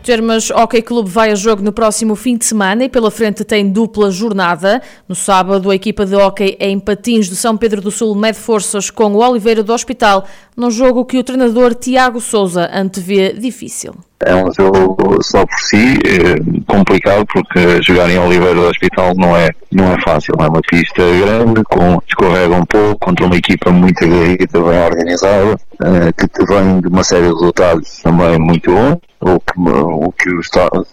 O Termas Hockey Clube vai a jogo no próximo fim de semana e pela frente tem dupla jornada. No sábado, a equipa de hockey em Patins de São Pedro do Sul mede forças com o Oliveira do Hospital, num jogo que o treinador Tiago Souza antevê difícil. É um jogo só por si, é complicado porque jogar em Oliveira do Hospital não é, não é fácil. É uma pista grande, com, escorrega um pouco, contra uma equipa muito aguerrida, bem organizada, eh, que vem de uma série de resultados também muito bons, o que, o que os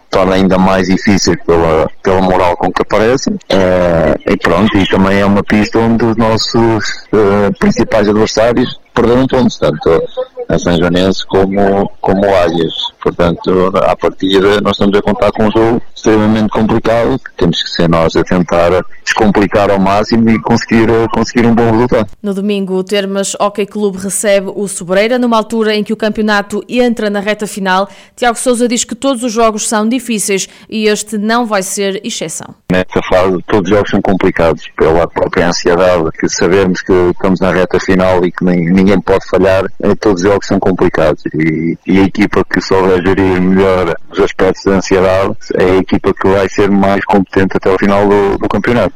torna ainda mais difícil pela, pela moral com que aparecem. Eh, e pronto, e também é uma pista onde os nossos uh, principais adversários perderam pontos, tanto a São Joanense como, como Águias. Portanto, à partida, nós estamos a contar com um jogo extremamente complicado. Temos que ser nós a tentar descomplicar ao máximo e conseguir, conseguir um bom resultado. No domingo, o Termas Hockey Clube recebe o Sobreira, numa altura em que o campeonato entra na reta final. Tiago Souza diz que todos os jogos são difíceis e este não vai ser exceção. Nesta fase, todos os jogos são complicados pela própria ansiedade, que sabemos que estamos na reta final e que ninguém pode falhar. Todos os jogos são complicados e, e a equipa que souber gerir melhor os aspectos da ansiedade é a equipa que vai ser mais competente até o final do, do campeonato.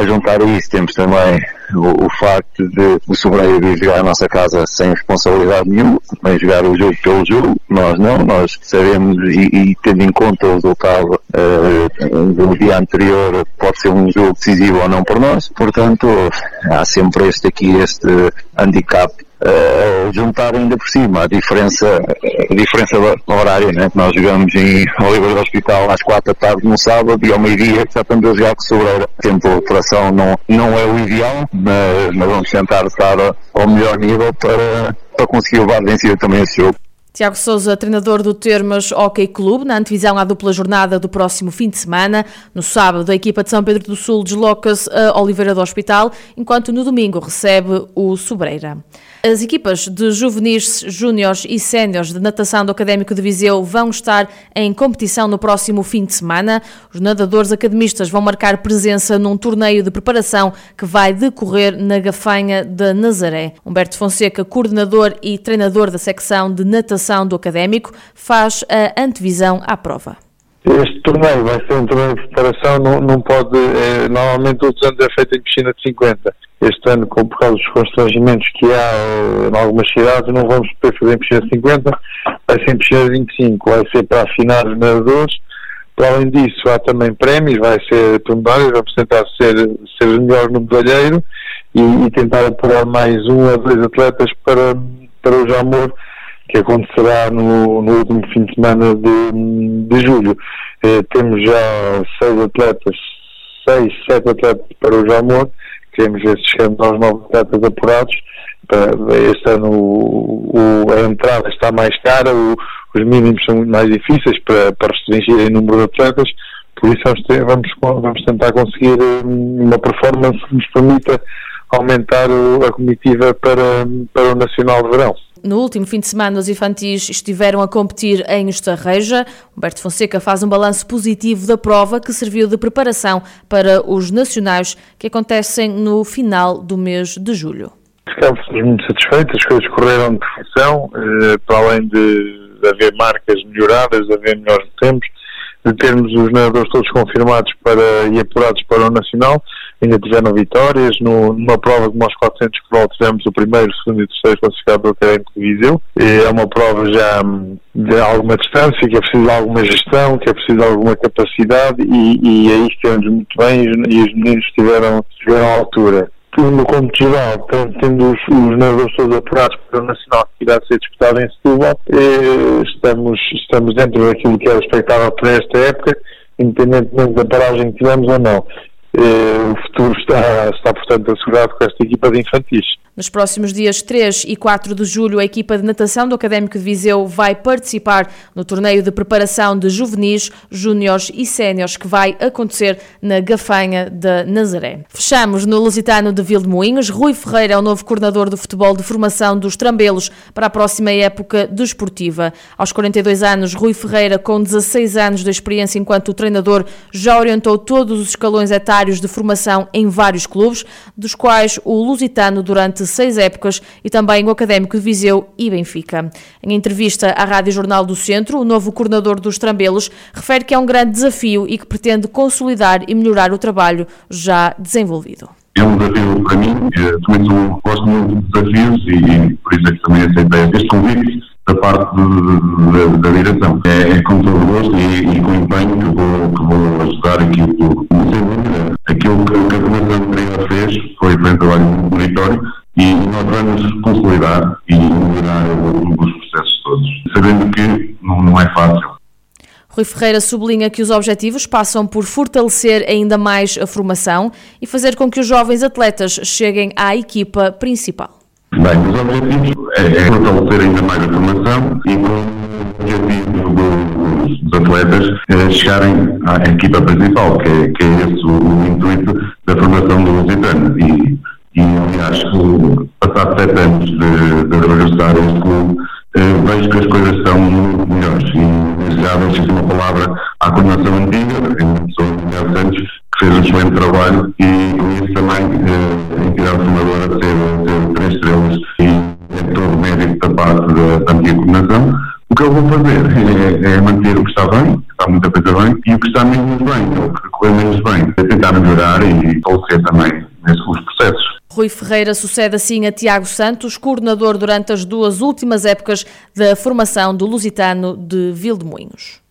A juntar a isso temos também o, o, facto de o Sobreira vir jogar a nossa casa sem responsabilidade nenhuma, bem jogar o jogo pelo jogo, nós não, nós sabemos e, e tendo em conta o resultado uh, do dia anterior pode ser um jogo decisivo ou não por nós, portanto há sempre este aqui, este handicap uh, juntar ainda por cima a diferença, a diferença horária, né? nós jogamos em Oliveira do Hospital às quatro da tarde no sábado e ao meio-dia já estamos a jogar com Sobreira. O tempo de operação não, não é o ideal, mas, mas vamos tentar estar ao melhor nível para, para conseguir levar vencido também esse jogo. Tiago Souza, treinador do Termas Hockey Clube, na antevisão à dupla jornada do próximo fim de semana. No sábado, a equipa de São Pedro do Sul desloca-se a Oliveira do Hospital, enquanto no domingo recebe o Sobreira. As equipas de juvenis, júniores e séniores de natação do Académico de Viseu vão estar em competição no próximo fim de semana. Os nadadores academistas vão marcar presença num torneio de preparação que vai decorrer na Gafanha de Nazaré. Humberto Fonseca, coordenador e treinador da secção de natação do Académico, faz a antevisão à prova. Este torneio vai ser um torneio de preparação, não, não pode, é, normalmente todos os anos é feito em piscina de 50. Este ano, com, por causa dos constrangimentos que há eh, em algumas cidades, não vamos poder fazer em piscina de 50, vai ser em piscina de 25, vai ser para afinar os nadadores. Para além disso, há também prémios, vai ser primários, vamos tentar ser, ser o melhor no medalheiro e, e tentar apurar mais um a dois atletas para, para o Jamor que acontecerá no, no último fim de semana de, de julho. Eh, temos já seis atletas, seis, sete atletas para o Jamor, queremos ver se chegamos aos nove atletas apurados. Este ano o, o, a entrada está mais cara, o, os mínimos são mais difíceis para, para restringir o número de atletas, por isso vamos, vamos, vamos tentar conseguir hum, uma performance que nos permita aumentar a comitiva para, para o Nacional de Verão. No último fim de semana, os infantis estiveram a competir em Estarreja. Humberto Fonseca faz um balanço positivo da prova que serviu de preparação para os nacionais que acontecem no final do mês de julho. Ficamos muito satisfeitos, as coisas correram de perfeição, eh, para além de haver marcas melhoradas, de haver melhores tempos, de termos os nadadores todos confirmados para, e apurados para o Nacional ainda tiveram vitórias. No, numa prova como aos 400 km tivemos o primeiro, o segundo e o terceiro classificado do Académico de Viseu. É uma prova já hum, de alguma distância, que é preciso de alguma gestão, que é preciso de alguma capacidade e, e aí estivemos muito bem e os meninos estiveram, estiveram à altura. No cômputo geral, tendo os, os nadadores todos apurados para o Nacional que irá ser disputado em Setúbal, eh, estamos, estamos dentro daquilo que era expectável para esta época, independentemente da paragem que tivemos ou não. Eh, o futuro está, está, portanto, assegurado com esta equipa de infantis. Nos próximos dias 3 e 4 de julho, a equipa de natação do Académico de Viseu vai participar no torneio de preparação de juvenis, júniores e séniores que vai acontecer na Gafanha da Nazaré. Fechamos no Lusitano de Vildemoinhos. Rui Ferreira é o novo coordenador do futebol de formação dos Trambelos para a próxima época desportiva. Aos 42 anos, Rui Ferreira, com 16 anos de experiência enquanto treinador, já orientou todos os escalões etários de formação em vários clubes, dos quais o Lusitano durante seis épocas e também o Académico de Viseu e Benfica. Em entrevista à Rádio Jornal do Centro, o novo coordenador dos Trambelos refere que é um grande desafio e que pretende consolidar e melhorar o trabalho já desenvolvido. É um desafio para mim, também sou, gosto muito de desafios e por isso é que também aceitei este convite da parte de, de, da direção. É, é, com sabendo que não, não é fácil. Rui Ferreira sublinha que os objetivos passam por fortalecer ainda mais a formação e fazer com que os jovens atletas cheguem à equipa principal. Bem, os objetivos é, é fortalecer ainda mais a formação e com o objetivo dos, dos atletas é chegarem à equipa principal, que é, que é esse o, o intuito da formação do Lusitano. E e aliás, passado sete anos de, de regressar a este clube, vejo que as coisas estão muito melhores e já deixo uma palavra à coordenação antiga, a pessoa Miguel Santos, que fez um excelente trabalho e com isso também eh, a entidade formadora ter, ter três estrelas e é todo o mérito da parte da, antiga coordenação. O que eu vou fazer é, é, manter o que está bem, que está muita coisa bem, e o que está menos bem, ou que correu menos bem, é tentar melhorar e colocar também nesses processos. Rui Ferreira sucede assim a Tiago Santos, coordenador durante as duas últimas épocas da formação do Lusitano de Vildemunhos.